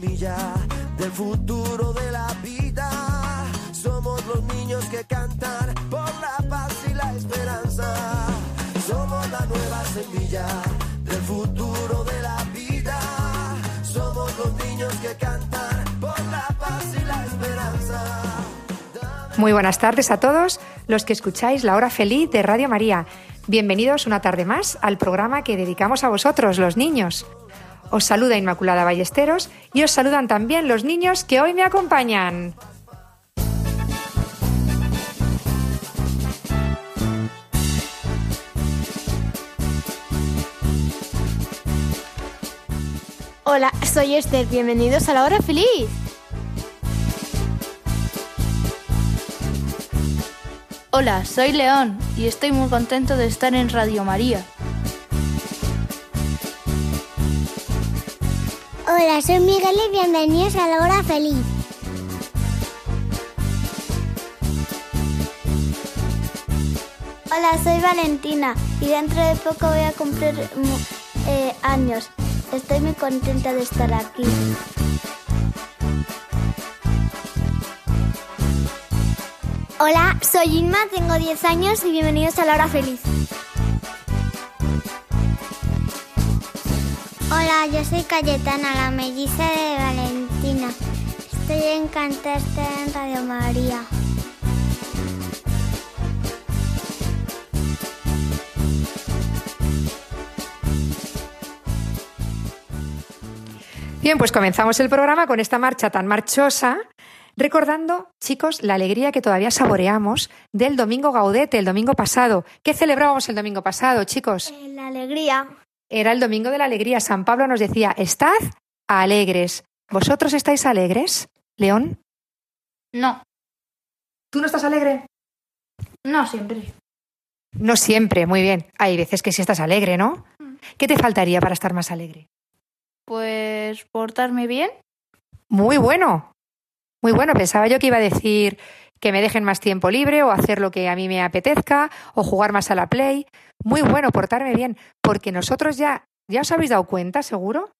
Semilla del futuro de la vida. Somos los niños que cantan por la paz y la esperanza. Somos la nueva semilla del futuro de la vida. Somos los niños que cantan por la paz y la esperanza. Muy buenas tardes a todos los que escucháis La Hora Feliz de Radio María. Bienvenidos una tarde más al programa que dedicamos a vosotros, los niños. Os saluda Inmaculada Ballesteros y os saludan también los niños que hoy me acompañan. Hola, soy Esther. Bienvenidos a la hora feliz. Hola, soy León y estoy muy contento de estar en Radio María. Hola, soy Miguel y bienvenidos a la hora feliz. Hola, soy Valentina y dentro de poco voy a cumplir mm, eh, años. Estoy muy contenta de estar aquí. Hola, soy Inma, tengo 10 años y bienvenidos a la hora feliz. Hola, yo soy Cayetana, la melliza de Valentina. Estoy encantada de estar en Radio María. Bien, pues comenzamos el programa con esta marcha tan marchosa, recordando, chicos, la alegría que todavía saboreamos del domingo Gaudete, el domingo pasado. ¿Qué celebrábamos el domingo pasado, chicos? Eh, La alegría. Era el domingo de la alegría. San Pablo nos decía, estad alegres. ¿Vosotros estáis alegres, León? No, ¿Tú no estás alegre? no siempre. No siempre, muy bien. Hay veces que sí estás alegre, ¿no? ¿Qué te faltaría para estar más alegre? Pues portarme bien. Muy bueno. Muy bueno. Pensaba yo que iba a decir que me dejen más tiempo libre o hacer lo que a mí me apetezca o jugar más a la play. Muy bueno, portarme bien. Porque nosotros ya, ya os habéis dado cuenta, seguro,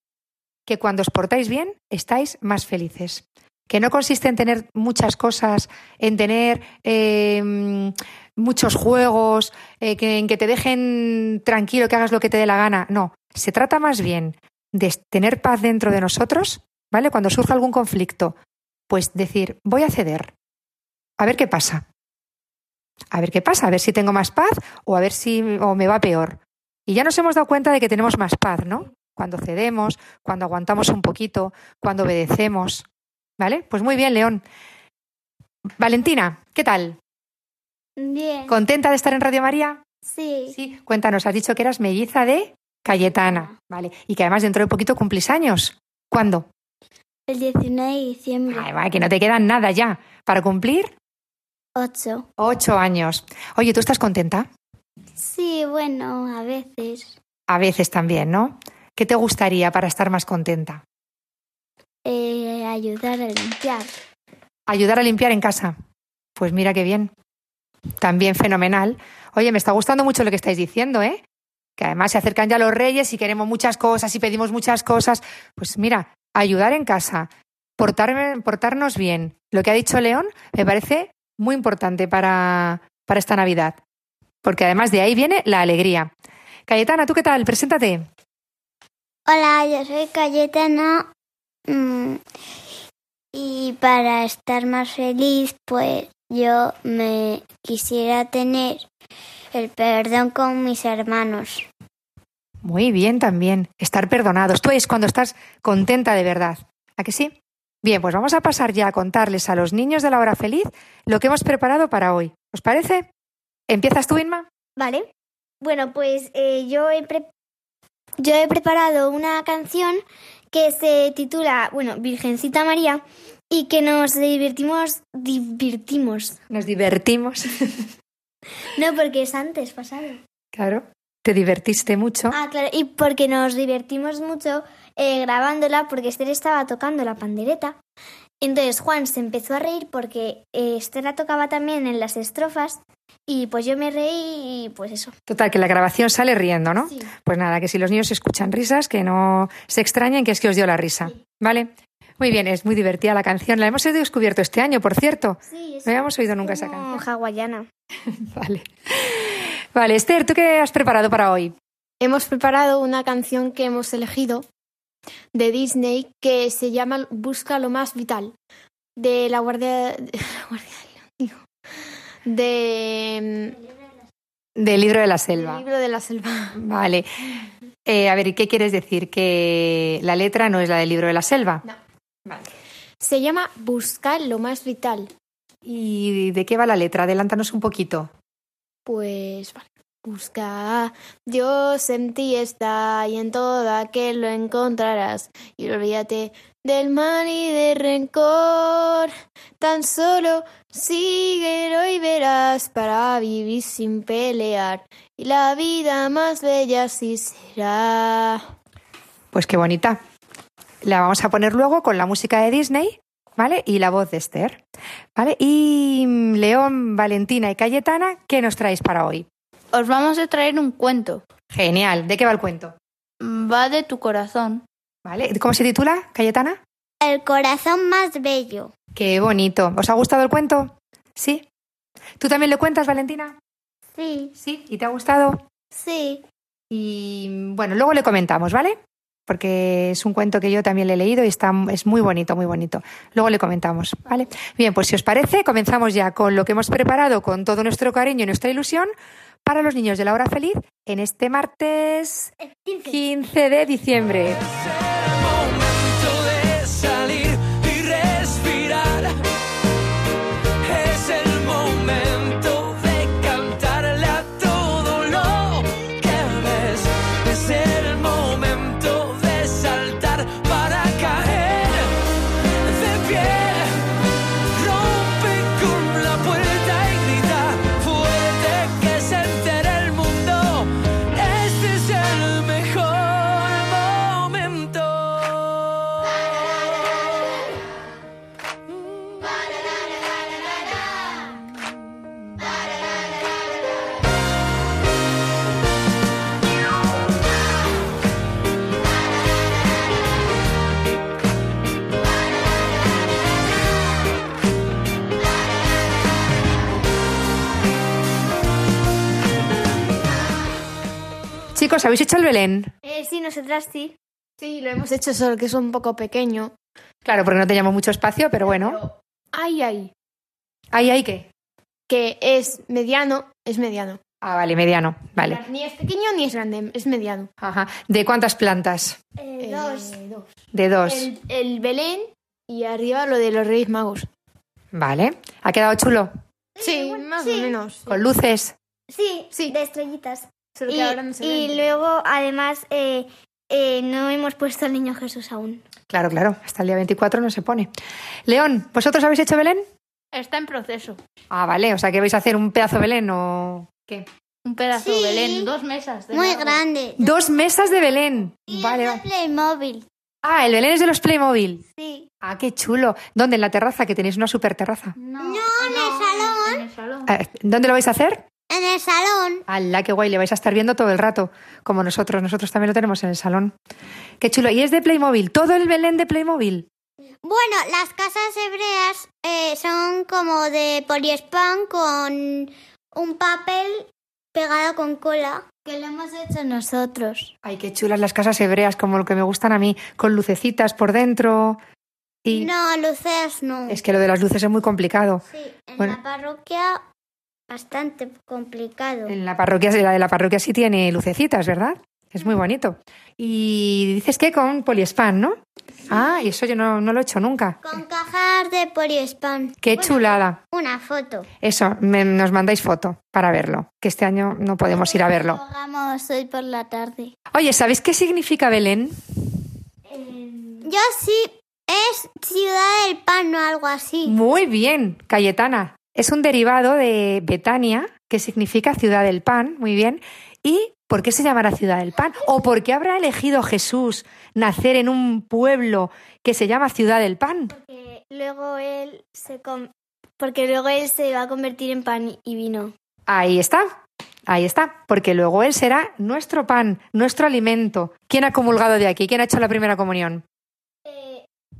que cuando os portáis bien estáis más felices. Que no consiste en tener muchas cosas, en tener eh, muchos juegos, eh, que, en que te dejen tranquilo, que hagas lo que te dé la gana. No, se trata más bien de tener paz dentro de nosotros, ¿vale? Cuando surja algún conflicto, pues decir, voy a ceder, a ver qué pasa. A ver qué pasa, a ver si tengo más paz o a ver si o me va peor. Y ya nos hemos dado cuenta de que tenemos más paz, ¿no? Cuando cedemos, cuando aguantamos un poquito, cuando obedecemos. ¿Vale? Pues muy bien, León. Valentina, ¿qué tal? Bien. ¿Contenta de estar en Radio María? Sí. Sí. Cuéntanos, has dicho que eras melliza de Cayetana, ¿vale? Y que además dentro de poquito cumplís años. ¿Cuándo? El 19 de diciembre. Ay, va, que no te quedan nada ya. Para cumplir 8. ocho años. Oye, ¿tú estás contenta? Sí, bueno, a veces. A veces también, ¿no? ¿Qué te gustaría para estar más contenta? Eh, ayudar a limpiar. Ayudar a limpiar en casa. Pues mira qué bien. También fenomenal. Oye, me está gustando mucho lo que estáis diciendo, ¿eh? Que además se acercan ya los reyes y queremos muchas cosas y pedimos muchas cosas. Pues mira, ayudar en casa, portarme- portarnos bien. Lo que ha dicho León me parece muy importante para, para esta Navidad. Porque además de ahí viene la alegría. Cayetana, ¿tú qué tal? Preséntate. Hola, yo soy Cayetana. mm, y para estar más feliz, pues yo me quisiera tener el perdón con mis hermanos. Muy bien también. Estar perdonados. Tú es cuando estás contenta de verdad. ¿A que sí? Bien, pues vamos a pasar ya a contarles a los niños de la hora feliz lo que hemos preparado para hoy. ¿Os parece? ¿Empiezas tú, Inma? Vale. Bueno, pues eh, yo, he pre- yo he preparado una canción que se titula, bueno, Virgencita María, y que nos divertimos, divertimos. Nos divertimos. No, porque es antes, pasado. claro. Te divertiste mucho. Ah, claro, y porque nos divertimos mucho eh, grabándola, porque Esther estaba tocando la pandereta. Entonces Juan se empezó a reír porque eh, Esther la tocaba también en las estrofas, y pues yo me reí y pues eso. Total, que la grabación sale riendo, ¿no? Sí. Pues nada, que si los niños escuchan risas, que no se extrañen que es que os dio la risa. ¿Vale? Muy bien, es muy divertida la canción. La hemos descubierto este año, por cierto. Sí, es No habíamos oído nunca esa canción. hawaiana. Vale. Vale, Esther, ¿tú qué has preparado para hoy? Hemos preparado una canción que hemos elegido de Disney que se llama Busca lo más vital. De la Guardia. De, la Guardia del. De. Del libro de la mm, selva. del libro de la selva. Vale. Eh, a ver, ¿y qué quieres decir? ¿Que la letra no es la del libro de la selva? No. Vale. Se llama Buscar lo más vital. ¿Y de qué va la letra? Adelántanos un poquito. Pues vale. Busca, Dios en ti está y en todo aquel lo encontrarás. Y olvídate del mal y del rencor. Tan solo síguelo y verás para vivir sin pelear. Y la vida más bella así será. Pues qué bonita. La vamos a poner luego con la música de Disney, ¿vale? Y la voz de Esther, ¿vale? Y mm, León, Valentina y Cayetana, ¿qué nos traéis para hoy? Os vamos a traer un cuento. Genial. ¿De qué va el cuento? Va de tu corazón. ¿Vale? ¿Cómo se titula, Cayetana? El corazón más bello. Qué bonito. ¿Os ha gustado el cuento? ¿Sí? ¿Tú también lo cuentas, Valentina? Sí, Sí. ¿Y te ha gustado? sí. Y bueno, luego le comentamos, ¿vale? Porque es un cuento que yo también le he leído y está, es muy bonito, muy bonito. Luego le comentamos, ¿vale? Bien, pues si os parece, comenzamos ya con lo que hemos preparado con todo nuestro cariño y nuestra ilusión para los niños de la hora feliz en este martes 15 de diciembre. Chicos, ¿habéis hecho el Belén? Eh, sí, nosotras sí. Sí, lo hemos hecho solo que es un poco pequeño. Claro, porque no teníamos mucho espacio, pero bueno. Pero Ay, ay. Ahí hay que. Que es mediano, es mediano. Ah, vale, mediano. Vale. Ni es pequeño ni es grande, es mediano. Ajá. ¿De cuántas plantas? Eh, Eh, dos. dos. De dos. El, el Belén y arriba lo de los Reyes Magos. Vale. ¿Ha quedado chulo? Sí, más o menos. Con luces. Sí, Sí. de estrellitas. Solo que Y, ahora no se y ven. luego, además, eh, eh, no hemos puesto al niño Jesús aún. Claro, claro. Hasta el día 24 no se pone. León, ¿vosotros habéis hecho Belén? Está en proceso. Ah, vale. O sea, que vais a hacer un pedazo Belén o qué. Un pedazo Sí. de Belén, dos mesas. de Muy grande. Dos mesas de Belén. Y Vale. es de Playmobil. Ah, el Belén es de los Playmobil. Sí. Ah, qué chulo. ¿Dónde? En la terraza, que tenéis una super terraza. No, en el salón. En el salón. Eh, ¿Dónde lo vais a hacer? En el salón. ¡Hala, qué guay! Le vais a estar viendo todo el rato, como nosotros. Nosotros también lo tenemos en el salón. Qué chulo. ¿Y es de Playmobil? ¿Todo el Belén de Playmobil? Bueno, las casas hebreas eh, son como de poliespan con un papel pegado con cola. Que lo hemos hecho nosotros. Ay, qué chulas las casas hebreas, como lo que me gustan a mí, con lucecitas por dentro. Y No, luces no. es que lo de las luces es muy complicado. Sí, en Bueno. la parroquia bastante complicado. En la parroquia, la de la parroquia sí tiene lucecitas, ¿verdad? Es muy bonito. Y dices que con poliespan, ¿no? Ah, y eso yo no, no lo he hecho nunca. Con cajas de poliespan. Qué chulada. Una foto. Eso, me- nos mandáis foto para verlo, que este año no podemos ir a verlo. Lo hagamos hoy por la tarde. Oye, ¿sabéis qué significa Belén? Yo sí, es Ciudad del Pan o algo así. Muy bien, Cayetana. Es un derivado de Betania, que significa ciudad del pan, muy bien. ¿Y por qué se llamará ciudad del pan? ¿O por qué habrá elegido Jesús nacer en un pueblo que se llama ciudad del pan? Porque luego él se com- porque luego él se va a convertir en pan y vino. Ahí está, ahí está, porque luego Él será nuestro pan, nuestro alimento. ¿Quién ha comulgado de aquí? ¿Quién ha hecho la primera comunión?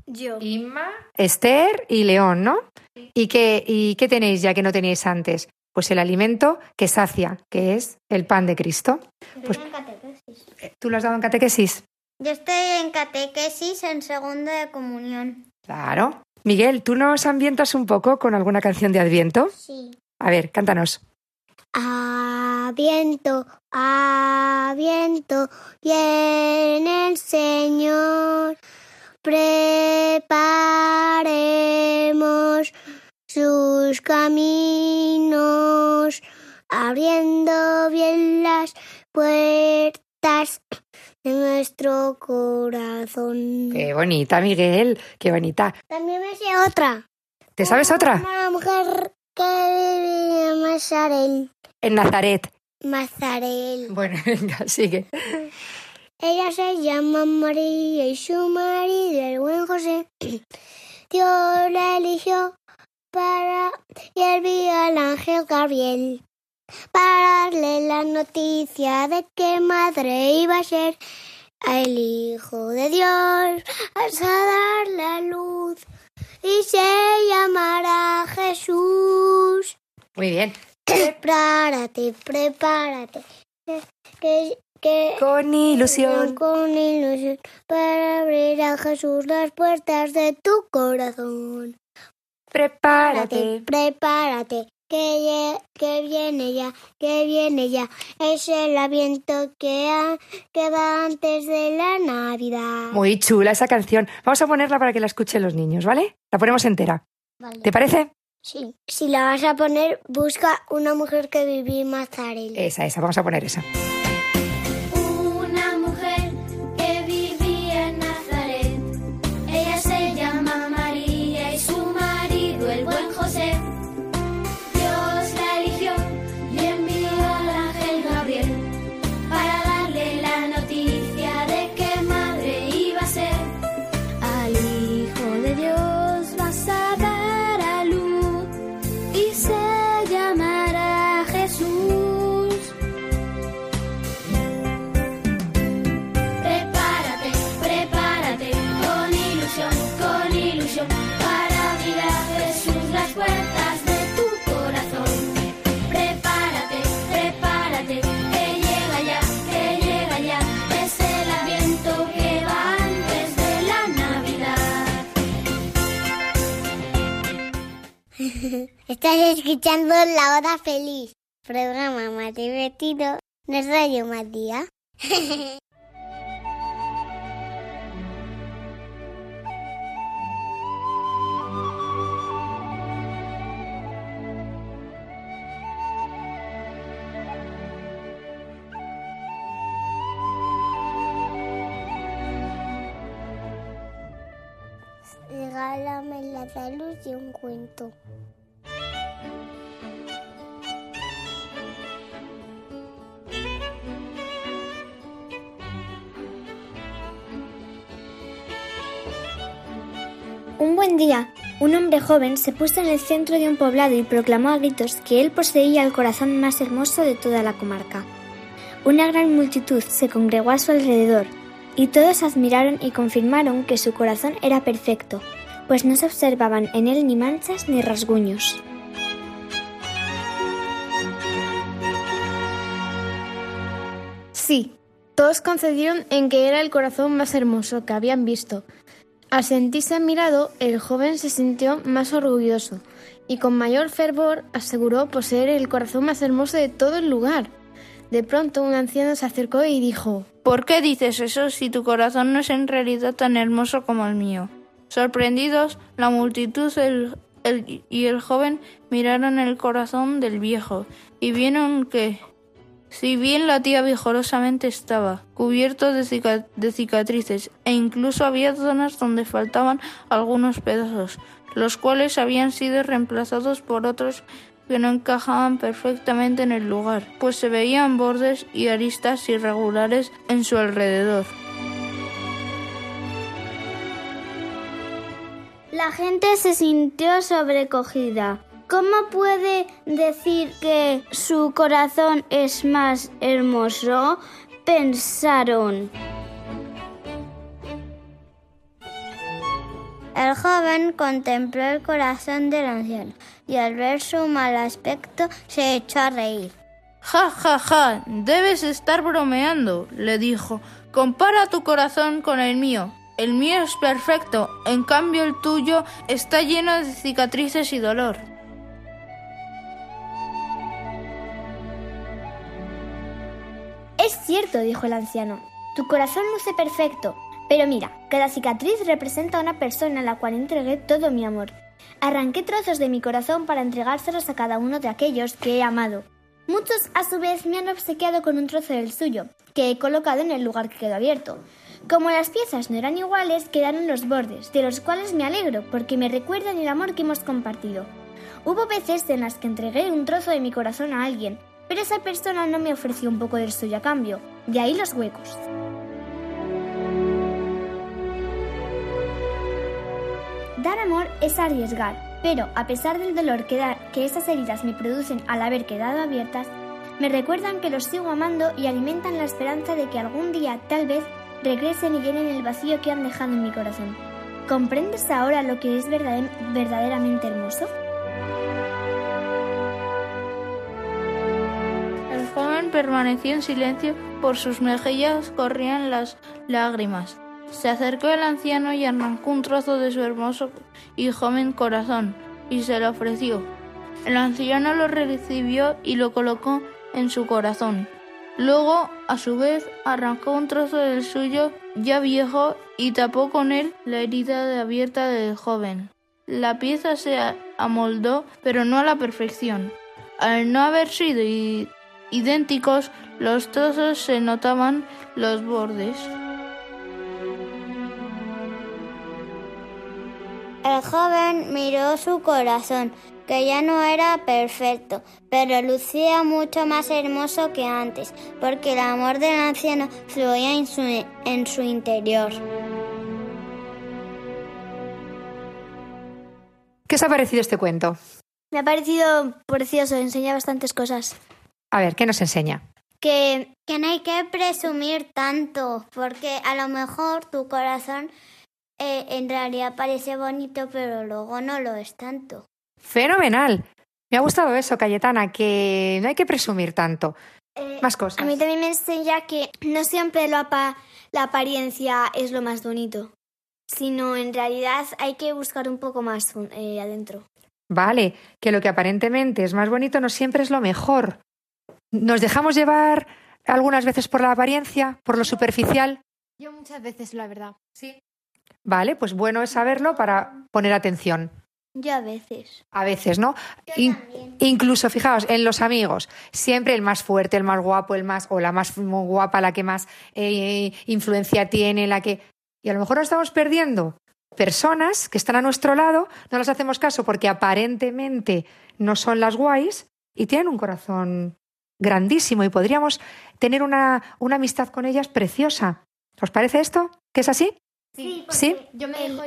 Yo. Inma, Esther y León, ¿no? ¿Y qué, ¿Y qué tenéis ya que no teníais antes? Pues el alimento que sacia, que es el pan de Cristo. Pues- en catequesis. ¿Tú lo has dado en catequesis? Yo estoy en catequesis en segundo de comunión. Claro. Miguel, ¿tú nos ambientas un poco con alguna canción de Adviento? Sí. A ver, cántanos. Aviento, aviento, viene el Señor. Preparemos sus caminos, abriendo bien las puertas de nuestro corazón. Qué bonita, Miguel, qué bonita. También me sé otra. ¿Te sabes otra? Una mujer que vivía en Mazarel. En Nazaret. Mazarel. Bueno, venga, sigue. Ella se llama María y su marido el buen José. Dios la eligió para y envió al ángel Gabriel para darle la noticia de que madre iba a ser el Hijo de Dios, vas a dar la luz y se llamará Jesús. Muy bien. Prepárate, prepárate. Que, que, Con ilusión. con ilusión para abrir a Jesús las puertas de tu corazón. Prepárate. prepárate, que, que viene ya, que viene ya. Es el aviento que, ha- que va antes de la Navidad. Muy chula esa canción. Vamos a ponerla para que la escuchen los niños, ¿vale? La ponemos entera. Vale. ¿Te parece? Sí. Si la vas a poner, busca una mujer que viví en Mazarel. Esa, esa. Vamos a poner esa. Estás escuchando La Hora Feliz, programa más divertido de Radio Matías. Regálame la salud y un cuento. Buen día, un hombre joven se puso en el centro de un poblado y proclamó a gritos que él poseía el corazón más hermoso de toda la comarca. Una gran multitud se congregó a su alrededor, y todos admiraron y confirmaron que su corazón era perfecto, pues no se observaban en él ni manchas ni rasguños. Sí, todos concedieron en que era el corazón más hermoso que habían visto. Al sentirse admirado, el joven se sintió más orgulloso y con mayor fervor aseguró poseer el corazón más hermoso de todo el lugar. De pronto un anciano se acercó y dijo ¿Por qué dices eso si tu corazón no es en realidad tan hermoso como el mío? Sorprendidos, la multitud y el joven miraron el corazón del viejo y vieron que, si bien latía vigorosamente estaba cubierto de, de cicatrices e incluso había zonas donde faltaban algunos pedazos, los cuales habían sido reemplazados por otros que no encajaban perfectamente en el lugar, pues se veían bordes y aristas irregulares en su alrededor. La gente se sintió sobrecogida. ¿Cómo puede decir que su corazón es más hermoso? Pensaron. El joven contempló el corazón del anciano y al ver su mal aspecto se echó a reír. Ja, ja, ja, debes estar bromeando, le dijo. Compara tu corazón con el mío. El mío es perfecto, en cambio el tuyo está lleno de cicatrices y dolor. Es cierto, dijo el anciano. Tu corazón luce perfecto. Pero mira, cada cicatriz representa a una persona a la cual entregué todo mi amor. Arranqué trozos de mi corazón para entregárselos a cada uno de aquellos que he amado. Muchos, a su vez, me han obsequiado con un trozo del suyo, que he colocado en el lugar que quedó abierto. Como las piezas no eran iguales, quedaron los bordes, de los cuales me alegro, porque me recuerdan el amor que hemos compartido. Hubo veces en las que entregué un trozo de mi corazón a alguien, pero esa persona no me ofreció un poco del suyo a cambio. De ahí los huecos. Dar amor es arriesgar, pero a pesar del dolor que, da- que esas heridas me producen al haber quedado abiertas, me recuerdan que los sigo amando y alimentan la esperanza de que algún día, tal vez, regresen y llenen el vacío que han dejado en mi corazón. ¿Comprendes ahora lo que es verdade- verdaderamente hermoso? Permaneció en silencio, por sus mejillas corrían las lágrimas. Se acercó el anciano y arrancó un trozo de su hermoso y joven corazón y se lo ofreció. El anciano lo recibió y lo colocó en su corazón. Luego, a su vez, arrancó un trozo del suyo ya viejo y tapó con él la herida de abierta del joven. La pieza se amoldó, pero no a la perfección. Al no haber sido idénticos, los trozos se notaban los bordes. El joven miró su corazón, que ya no era perfecto, pero lucía mucho más hermoso que antes, porque el amor del anciano fluía en su, en su interior. ¿Qué os ha parecido este cuento? Me ha parecido precioso, enseña bastantes cosas. A ver, ¿qué nos enseña? Que Que no hay que presumir tanto, porque a lo mejor tu corazón eh, en realidad parece bonito, pero luego no lo es tanto. Fenomenal. Me ha gustado eso, Cayetana, que no hay que presumir tanto. eh, Más cosas. a mí también me enseña que no siempre lo apa- la apariencia es lo más bonito, sino en realidad hay que buscar un poco más eh, adentro. Vale, que lo que aparentemente es más bonito no siempre es lo mejor. Nos dejamos llevar algunas veces por la apariencia, por lo superficial. Yo muchas veces, la verdad. Sí. Vale, pues bueno es saberlo para poner atención. Yo a veces. A veces, ¿no? In- incluso, fijaos, en los amigos, siempre el más fuerte, el más guapo, el más, o la más guapa, la que más eh, influencia tiene, la que. Y a lo mejor nos estamos perdiendo personas que están a nuestro lado, no las hacemos caso porque aparentemente no son las guays y tienen un corazón grandísimo y podríamos tener una, una amistad con ellas preciosa. ¿Os parece esto? ¿Que es así? Sí, ¿Sí? Yo me, dejo,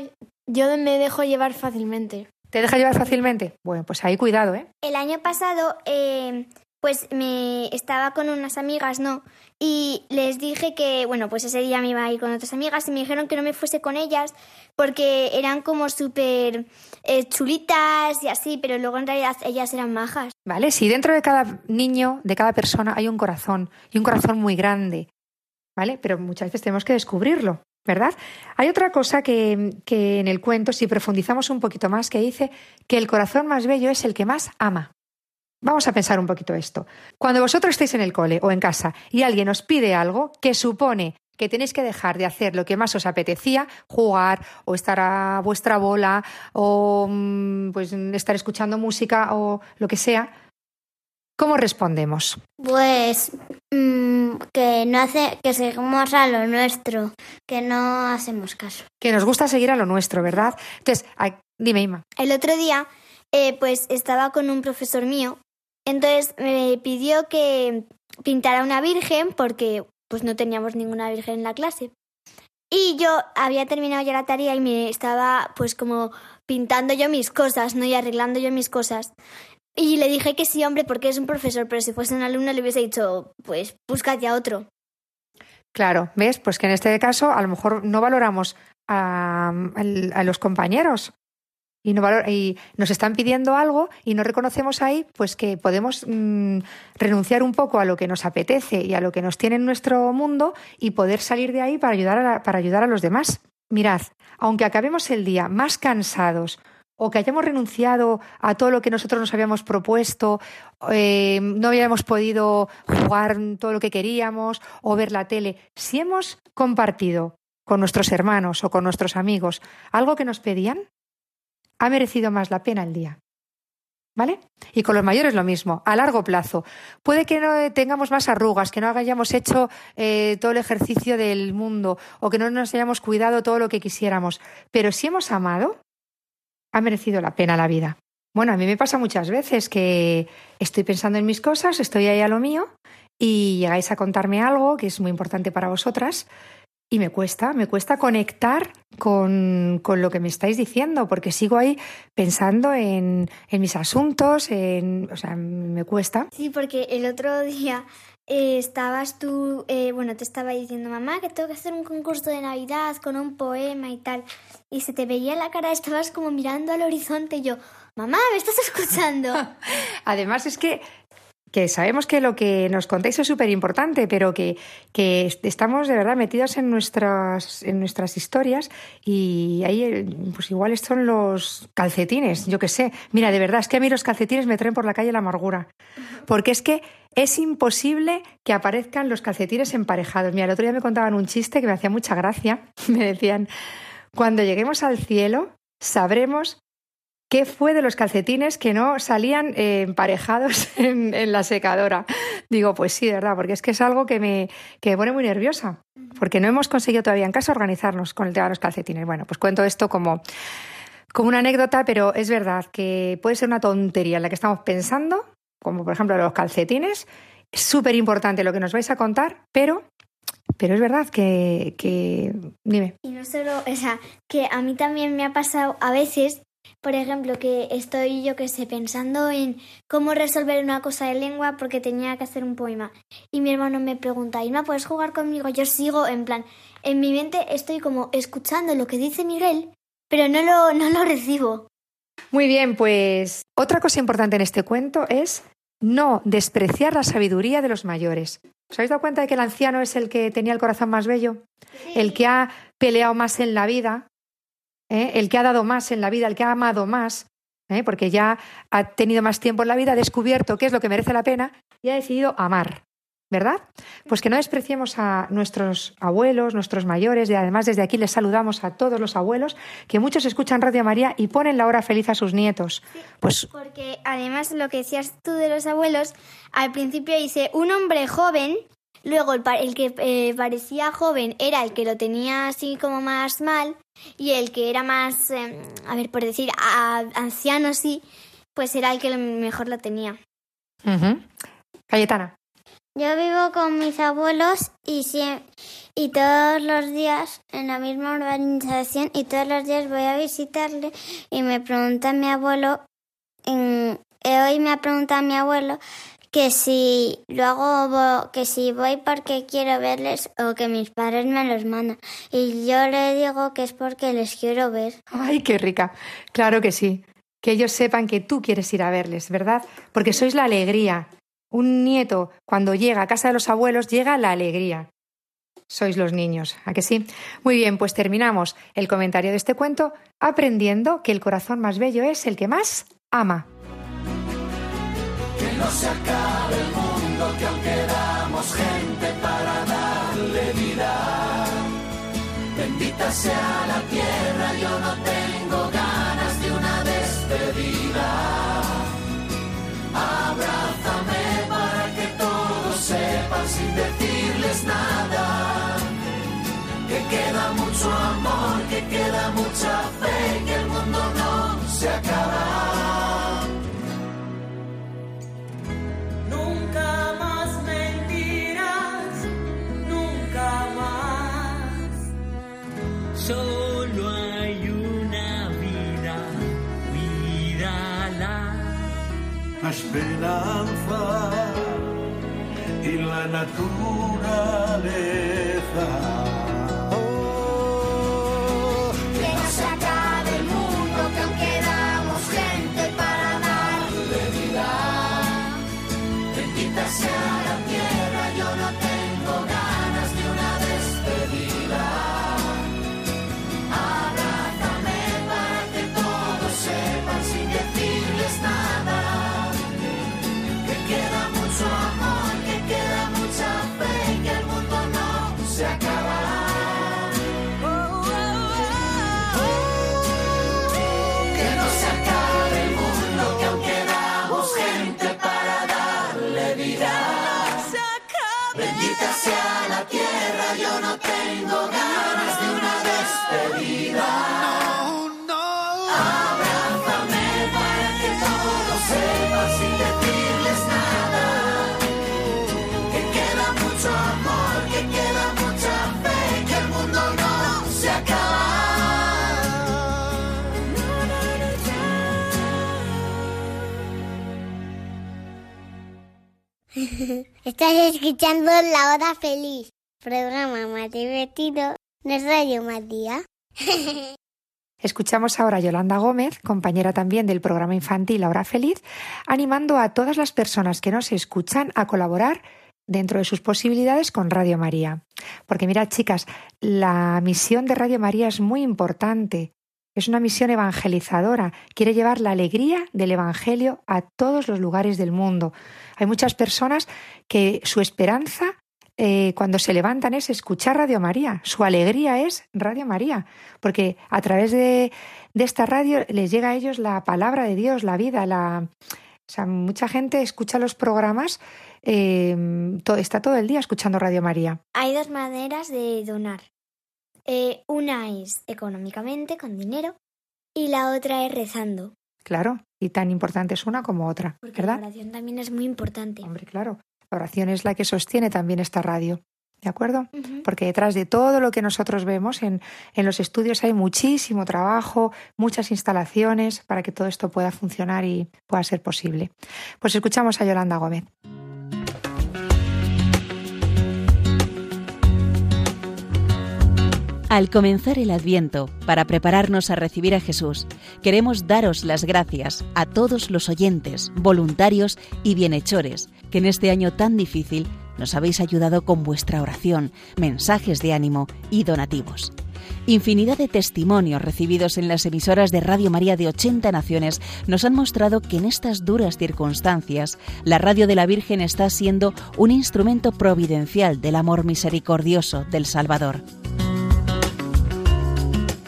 yo me dejo llevar fácilmente. ¿Te deja llevar fácilmente? Bueno, pues ahí cuidado, ¿eh? El año pasado, eh, pues me estaba con unas amigas, ¿no? Y les dije que, bueno, pues ese día me iba a ir con otras amigas y me dijeron que no me fuese con ellas porque eran como súper eh, chulitas y así, pero luego en realidad ellas eran majas. Vale, si dentro de cada niño, de cada persona, hay un corazón, y un corazón muy grande, ¿vale? Pero muchas veces tenemos que descubrirlo, ¿verdad? Hay otra cosa que, que en el cuento, si profundizamos un poquito más, que dice que el corazón más bello es el que más ama. Vamos a pensar un poquito esto. Cuando vosotros estéis en el cole o en casa y alguien os pide algo que supone que tenéis que dejar de hacer lo que más os apetecía, jugar o estar a vuestra bola o mm, pues estar escuchando música o lo que sea, ¿cómo respondemos? Pues mm, que no hace, que seguimos a lo nuestro, que no hacemos caso. Que nos gusta seguir a lo nuestro, ¿verdad? Entonces, dime, Ima. El otro día, eh, pues estaba con un profesor mío, entonces me pidió que pintara una virgen porque pues no teníamos ninguna virgen en la clase. Y yo había terminado ya la tarea y me estaba pues como pintando yo mis cosas, ¿no? Y arreglando yo mis cosas. Y le dije que sí, hombre, porque es un profesor, pero si fuese un alumno le hubiese dicho, pues búscate a otro. Claro, ¿ves? Pues que en este caso a lo mejor no valoramos a, a los compañeros y, no nos están pidiendo algo y no reconocemos ahí pues que podemos mm, renunciar un poco a lo que nos apetece y a lo que nos tiene en nuestro mundo y poder salir de ahí para ayudar a, para ayudar a los demás. Mirad, aunque acabemos el día más cansados o que hayamos renunciado a todo lo que nosotros nos habíamos propuesto, eh, no habíamos podido jugar todo lo que queríamos o ver la tele, si hemos compartido con nuestros hermanos o con nuestros amigos algo que nos pedían, ha merecido más la pena el día. ¿Vale? Y con los mayores lo mismo, a largo plazo. Puede que no tengamos más arrugas, que no hayamos hecho eh, todo el ejercicio del mundo o que no nos hayamos cuidado todo lo que quisiéramos, pero si hemos amado, ha merecido la pena la vida. Bueno, a mí me pasa muchas veces que estoy pensando en mis cosas, estoy ahí a lo mío y llegáis a contarme algo que es muy importante para vosotras y me cuesta, me cuesta conectar con, con lo que me estáis diciendo porque sigo ahí pensando en, en mis asuntos, en, o sea, me cuesta. Sí, porque el otro día eh, estabas tú, eh, bueno, te estaba diciendo, mamá, que tengo que hacer un concurso de Navidad con un poema y tal. Y se te veía en la cara, estabas como mirando al horizonte y yo, mamá, ¿me estás escuchando? Además es que, que sabemos que lo que nos contáis es súper importante, pero que, que est- estamos de verdad metidos en nuestras, en nuestras historias y ahí eh, pues igual son los calcetines, yo qué sé. Mira, de verdad, es que a mí los calcetines me traen por la calle la amargura. Porque es que es imposible que aparezcan los calcetines emparejados. Mira, el otro día me contaban un chiste que me hacía mucha gracia. Me decían, cuando lleguemos al cielo, sabremos ¿Qué fue de los calcetines que no salían eh, emparejados en, la secadora? Digo, pues sí, de verdad, porque es que es algo que me, que me pone muy nerviosa, porque no hemos conseguido todavía en casa organizarnos con el tema de los calcetines. Bueno, pues cuento esto como, como una anécdota, pero es verdad que puede ser una tontería en la que estamos pensando, como por ejemplo los calcetines. Es súper importante lo que nos vais a contar, pero, pero es verdad que... Dime. Y no solo, o sea, que a mí también me ha pasado a veces, por ejemplo, que estoy, yo que sé, pensando en cómo resolver una cosa de lengua porque tenía que hacer un poema. Y mi hermano me pregunta, Irma, ¿puedes jugar conmigo? Yo sigo, en plan, en mi mente estoy como escuchando lo que dice Miguel, pero no lo, no lo recibo. Muy bien, pues otra cosa importante en este cuento es no despreciar la sabiduría de los mayores. ¿Os habéis dado cuenta de que el anciano es el que tenía el corazón más bello? El que ha peleado más en la vida, ¿eh? el que ha dado más en la vida, el que ha amado más, ¿eh? porque ya ha tenido más tiempo en la vida, ha descubierto qué es lo que merece la pena y ha decidido amar. ¿Verdad? Pues que no despreciemos a nuestros abuelos, nuestros mayores, y además desde aquí les saludamos a todos los abuelos, que muchos escuchan Radio María y ponen la hora feliz a sus nietos. Pues Porque además lo que decías tú de los abuelos, al principio dice un hombre joven, luego el, pa- el que eh, parecía joven era el que lo tenía así como más mal, y el que era más, eh, a ver, por decir, a- anciano sí, pues era el que mejor lo tenía. Cayetana. Yo vivo con mis abuelos y, siem- y todos los días en la misma urbanización y todos los días voy a visitarle y me pregunta mi abuelo, en- eh, hoy me ha preguntado mi abuelo que si lo hago, que si voy porque quiero verles o que mis padres me los mandan. Y yo le digo que es porque les quiero ver. Ay, qué rica. Claro que sí. Que ellos sepan que tú quieres ir a verles, ¿verdad? Porque sois la alegría. Un nieto, cuando llega a casa de los abuelos, llega la alegría. Sois los niños, ¿a que sí? Muy bien, pues terminamos el comentario de este cuento aprendiendo que el corazón más bello es el que más ama. No se acabe el mundo, que aún quedamos gente para darle vida. Bendita sea la tierra, yo no tengo ganas de una despedida. Abrázame para que todos sepan sin decirles nada. Que queda mucho amor, que queda mucha fe, que el mundo no se acaba. Esperanza y la naturaleza. Estás escuchando La Hora Feliz, programa más divertido de Radio María. Escuchamos ahora a Yolanda Gómez, compañera también del programa infantil La Hora Feliz, animando a todas las personas que nos escuchan a colaborar dentro de sus posibilidades con Radio María. Porque mirad, chicas, la misión de Radio María es muy importante. Es una misión evangelizadora. Quiere llevar la alegría del Evangelio a todos los lugares del mundo. Hay muchas personas que su esperanza eh, cuando se levantan es escuchar Radio María. Su alegría es Radio María, porque a través de, esta radio les llega a ellos la palabra de Dios, la vida, la... O sea, mucha gente escucha los programas, eh, está todo el día escuchando Radio María. Hay dos maneras de donar. Eh, una es económicamente, con dinero, y la otra es rezando. Claro, y tan importante es una como otra, Porque la ¿verdad? oración también es muy importante. Hombre, claro. La oración es la que sostiene también esta radio. ¿De acuerdo? Porque detrás de todo lo que nosotros vemos en, en los estudios hay muchísimo trabajo, muchas instalaciones para que todo esto pueda funcionar y pueda ser posible. Pues escuchamos a Yolanda Gómez. Al comenzar el Adviento, para prepararnos a recibir a Jesús, queremos daros las gracias a todos los oyentes, voluntarios y bienhechores que en este año tan difícil nos habéis ayudado con vuestra oración, mensajes de ánimo y donativos. Infinidad de testimonios recibidos en las emisoras de Radio María de 80 naciones nos han mostrado que en estas duras circunstancias la radio de la Virgen está siendo un instrumento providencial del amor misericordioso del Salvador.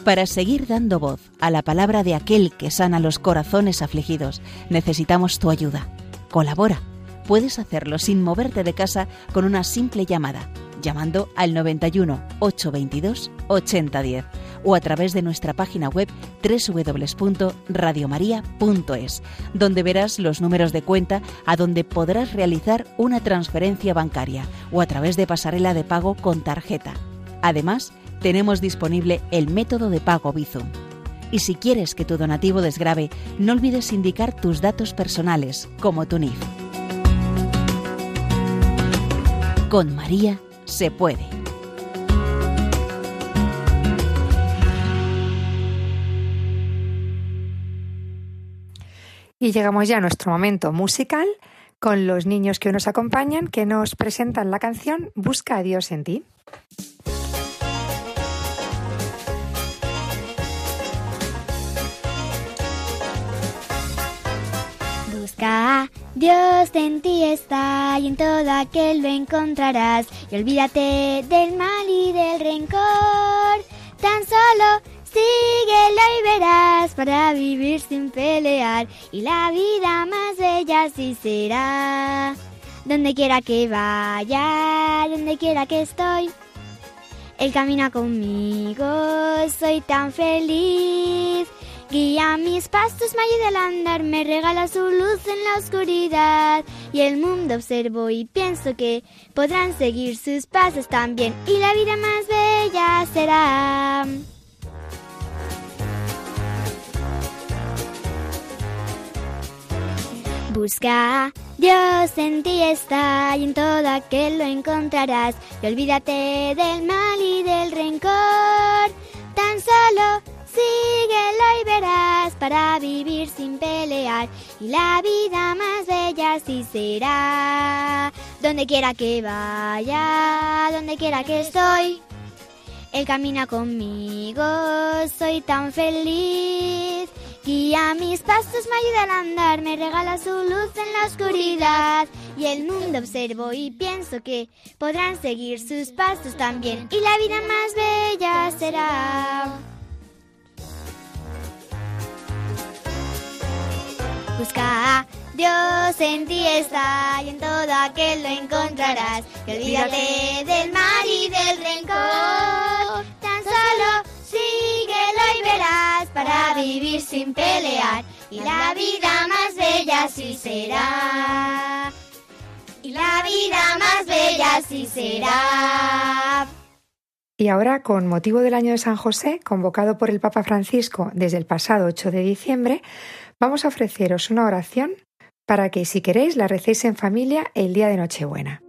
Para seguir dando voz a la palabra de aquel que sana los corazones afligidos, necesitamos tu ayuda. Colabora. Puedes hacerlo sin moverte de casa con una simple llamada, llamando al 91 822 8010 o a través de nuestra página web www.radiomaria.es, donde verás los números de cuenta a donde podrás realizar una transferencia bancaria o a través de pasarela de pago con tarjeta. Además, tenemos disponible el método de pago Bizum. Y si quieres que tu donativo desgrabe, no olvides indicar tus datos personales, como tu NIF. Con María se puede. Y llegamos ya a nuestro momento musical con los niños que nos acompañan, que nos presentan la canción Busca a Dios en ti. Dios en ti está y en todo aquel lo encontrarás. Y olvídate del mal y del rencor. Tan solo síguelo y verás para vivir sin pelear. Y la vida más bella así será. Donde quiera que vaya, donde quiera que estoy. Él camina conmigo, soy tan feliz. Guía mis pasos, me ayuda al andar, me regala su luz en la oscuridad. Y el mundo observo y pienso que podrán seguir sus pasos también. Y la vida más bella será. Busca, Dios en ti está y en todo aquel lo encontrarás. Y olvídate del mal y del rencor. Tan solo síguelo y verás para vivir sin pelear. Y la vida más bella así será. Donde quiera que vaya, donde quiera que estoy. Él camina conmigo, soy tan feliz. Guía mis pasos, me ayuda al andar, me regala su luz en la oscuridad. Y el mundo observo y pienso que podrán seguir sus pasos también. Y la vida más bella será. Busca a Dios en ti está y en todo aquel lo encontrarás. Y olvídate del mal y del rencor. Tan solo síguelo y verás para vivir sin pelear. Y la vida más bella así será. Y la vida más bella así será. Y ahora, con motivo del año de San José, convocado por el Papa Francisco desde el pasado 8 de diciembre, vamos a ofreceros una oración para que, si queréis, la recéis en familia el día de Nochebuena.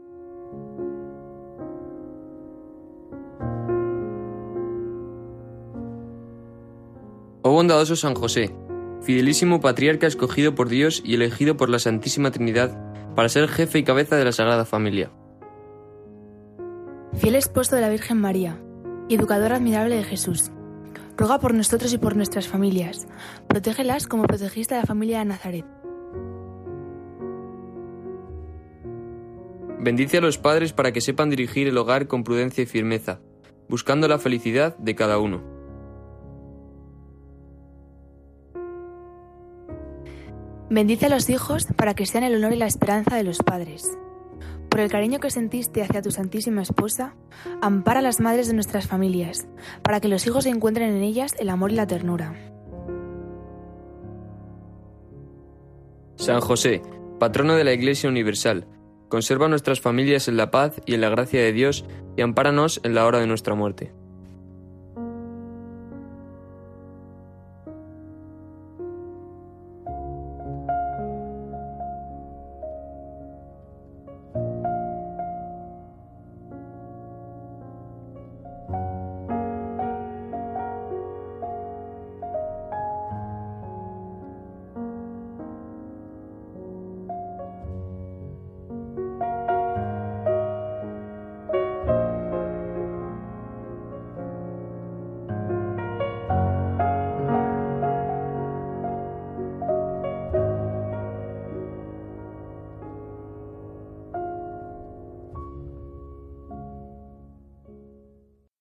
Oh bondadoso San José, fidelísimo patriarca escogido por Dios y elegido por la Santísima Trinidad para ser jefe y cabeza de la Sagrada Familia. Fiel esposo de la Virgen María y educador admirable de Jesús, ruega por nosotros y por nuestras familias. Protégelas como protegiste a la familia de Nazaret. Bendice a los padres para que sepan dirigir el hogar con prudencia y firmeza, buscando la felicidad de cada uno. Bendice a los hijos para que sean el honor y la esperanza de los padres. Por el cariño que sentiste hacia tu Santísima Esposa, ampara a las madres de nuestras familias, para que los hijos encuentren en ellas el amor y la ternura. San José, patrono de la Iglesia Universal, conserva nuestras familias en la paz y en la gracia de Dios y ampáranos en la hora de nuestra muerte.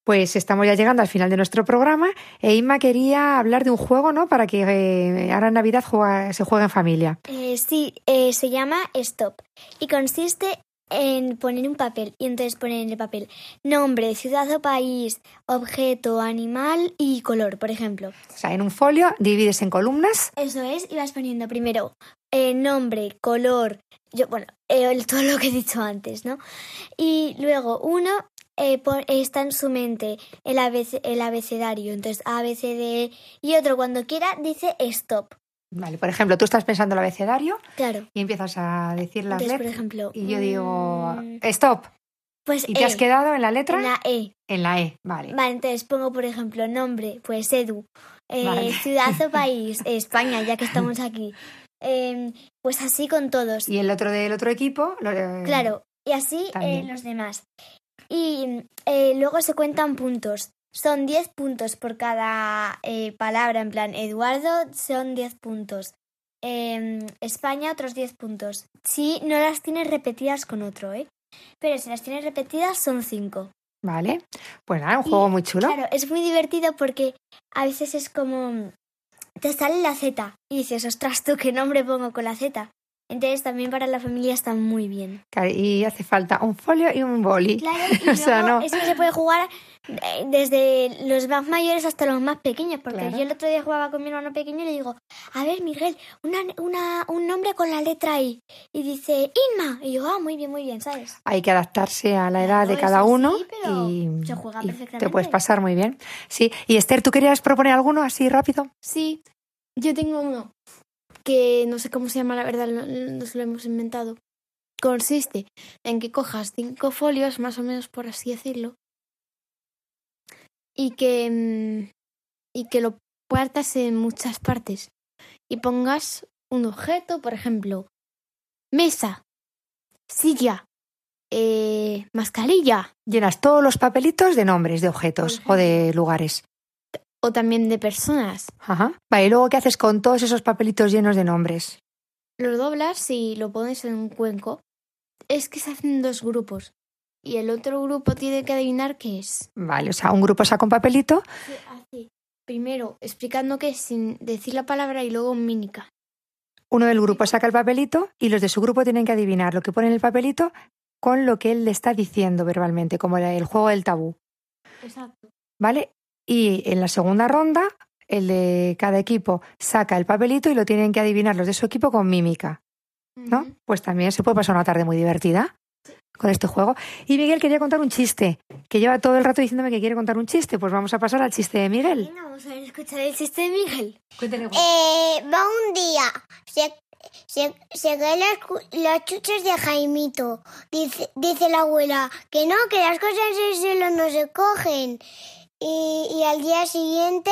Pues estamos ya llegando al final de nuestro programa e Inma quería hablar de un juego, ¿no? Para que eh, ahora en Navidad juega- se juegue en familia. Eh, sí, eh, se llama Stop y consiste en poner un papel y entonces poner en el papel nombre, ciudad o país, objeto, animal y color, por ejemplo. O sea, en un folio divides en columnas. Eso es, y vas poniendo primero nombre, color, yo, bueno, eh, todo lo que he dicho antes, ¿no? Y luego uno eh, está en su mente el, abece- el abecedario, entonces A, B, C, D, E, y otro cuando quiera dice stop. Vale, por ejemplo, tú estás pensando el abecedario Claro. y empiezas a decir las Entonces, por letras. ejemplo, Y yo digo, mm, stop. Pues ¿Y te has E, quedado en la letra? en la E. En la E, vale. Vale, entonces pongo, por ejemplo, nombre, pues Edu. Eh, Vale. Ciudad o país, España, ya que estamos aquí. Em, pues así con todos. Y el otro del otro equipo. lo- Claro, y así eh, los demás. Y eh, luego se cuentan puntos. Son 10 puntos por cada eh, palabra, en plan, Eduardo son 10 puntos. eh, España otros 10 puntos. Si no las tienes repetidas con otro, ¿eh? Pero si las tienes repetidas son 5. Vale. Pues nada, un juego muy chulo. Claro, es muy divertido porque a veces es como... Te sale la Z y dices, ostras, ¿tú qué nombre pongo con la Z? Entonces también para la familia está muy bien. Claro, Y hace falta un folio y un boli. Claro, y o sea, luego no. eso se puede jugar eh, desde los más mayores hasta los más pequeños, porque Claro. yo el otro día jugaba con mi hermano pequeño y le digo, a ver, Miguel, una, una, un nombre con la letra I. Y dice, Inma. Y yo, ah, muy bien, muy bien, ¿sabes? Hay que adaptarse a la edad de eso cada sí, uno pero y, se juega y te puedes pasar muy bien. Sí. Y Esther, ¿tú querías proponer alguno así rápido? Sí, yo tengo uno que no sé cómo se llama, la verdad, no- nos lo hemos inventado. Consiste en que cojas cinco folios, más o menos por así decirlo, y que, mm, y que lo partas en muchas partes y pongas un objeto, por ejemplo, mesa, silla, eh, mascarilla, Llenas todos los papelitos de nombres, de objetos o de lugares. O también de personas. Ajá. Vale, ¿y luego qué haces con todos esos papelitos llenos de nombres? Lo doblas y lo pones en un cuenco. Es que se hacen dos grupos. Y el otro grupo tiene que adivinar qué es. Vale, o sea, un grupo saca un papelito. Hace primero explicando qué es sin decir la palabra y luego mímica. Uno del grupo saca el papelito y los de su grupo tienen que adivinar lo que pone en el papelito con lo que él le está diciendo verbalmente, como el juego del tabú. Exacto. ¿Vale? Y en la segunda ronda, el de cada equipo saca el papelito y lo tienen que adivinar los de su equipo con mímica. ¿No? Pues también se puede pasar una tarde muy divertida con este juego. Y Miguel quería contar un chiste, que lleva todo el rato diciéndome que quiere contar un chiste. Pues vamos a pasar al chiste de Miguel. Vamos a escuchar el chiste de Miguel. Eh, va un día, se, se, se caen las, las chuches de Jaimito. Dice, dice la abuela que no, que las cosas del cielo no se cogen. Y, al día siguiente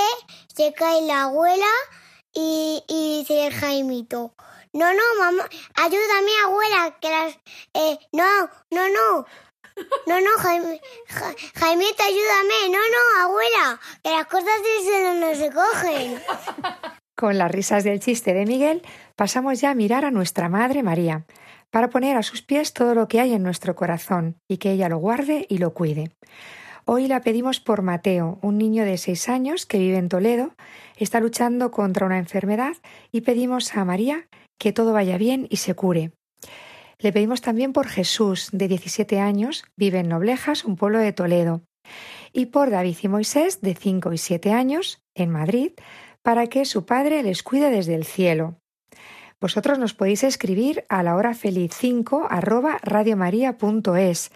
se cae la abuela y, dice el Jaimito. No, no, mamá, ayúdame, abuela, que las... Eh, no, no, no. No, no, Jaime, Ja- ayúdame. No, no, abuela, que las cosas del no se cogen. Con las risas del chiste de Miguel, pasamos ya a mirar a nuestra Madre María, para poner a sus pies todo lo que hay en nuestro corazón y que ella lo guarde y lo cuide. Hoy la pedimos por Mateo, un niño de seis años que vive en Toledo, está luchando contra una enfermedad y pedimos a María que todo vaya bien y se cure. Le pedimos también por Jesús, de 17 años, vive en Noblejas, un pueblo de Toledo, y por David y Moisés, de 5 y 7 años, en Madrid, para que su padre les cuide desde el cielo. Vosotros nos podéis escribir a la hora feliz 5 arroba radiomaria.es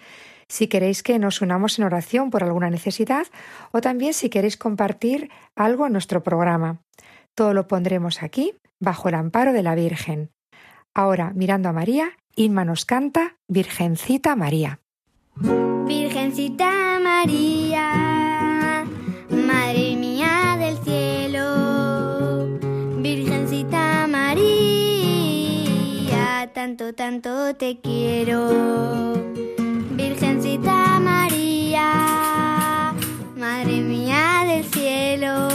si queréis que nos unamos en oración por alguna necesidad o también si queréis compartir algo en nuestro programa. Todo lo pondremos aquí, bajo el amparo de la Virgen. Ahora, mirando a María, Inma nos canta Virgencita María. Virgencita María, Madre mía del cielo, Virgencita María, tanto, tanto te quiero. Virgencita María, Madre mía del cielo,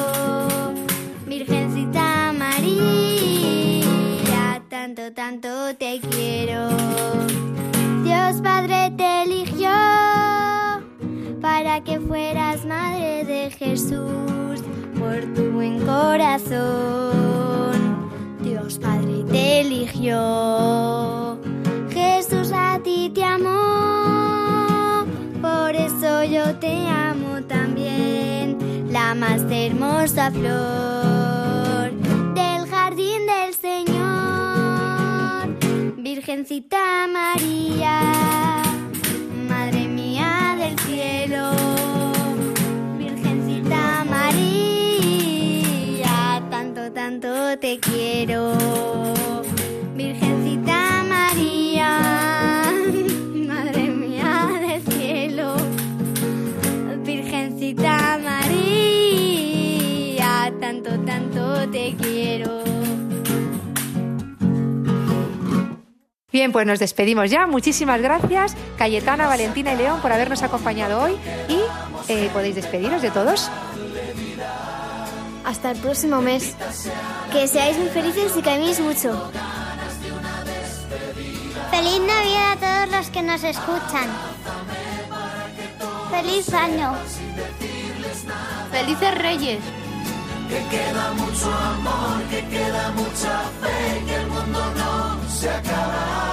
Virgencita María, tanto, tanto te quiero. Dios Padre te eligió para que fueras madre de Jesús por tu buen corazón. Dios Padre te eligió. Jesús a ti te amó, por eso yo te amo también, la más hermosa flor del jardín del Señor. Virgencita María, Madre mía del cielo, Virgencita María, tanto, tanto te quiero. Bien, pues nos despedimos ya. Muchísimas gracias, Cayetana, Valentina y León, por habernos acompañado hoy y eh, podéis despediros de todos. Hasta el próximo mes. Que seáis muy felices y que améis mucho. Feliz Navidad a todos los que nos escuchan. Feliz año. ¡Felices Reyes! Que queda mucho amor, que queda mucha fe, que el mundo no se acaba.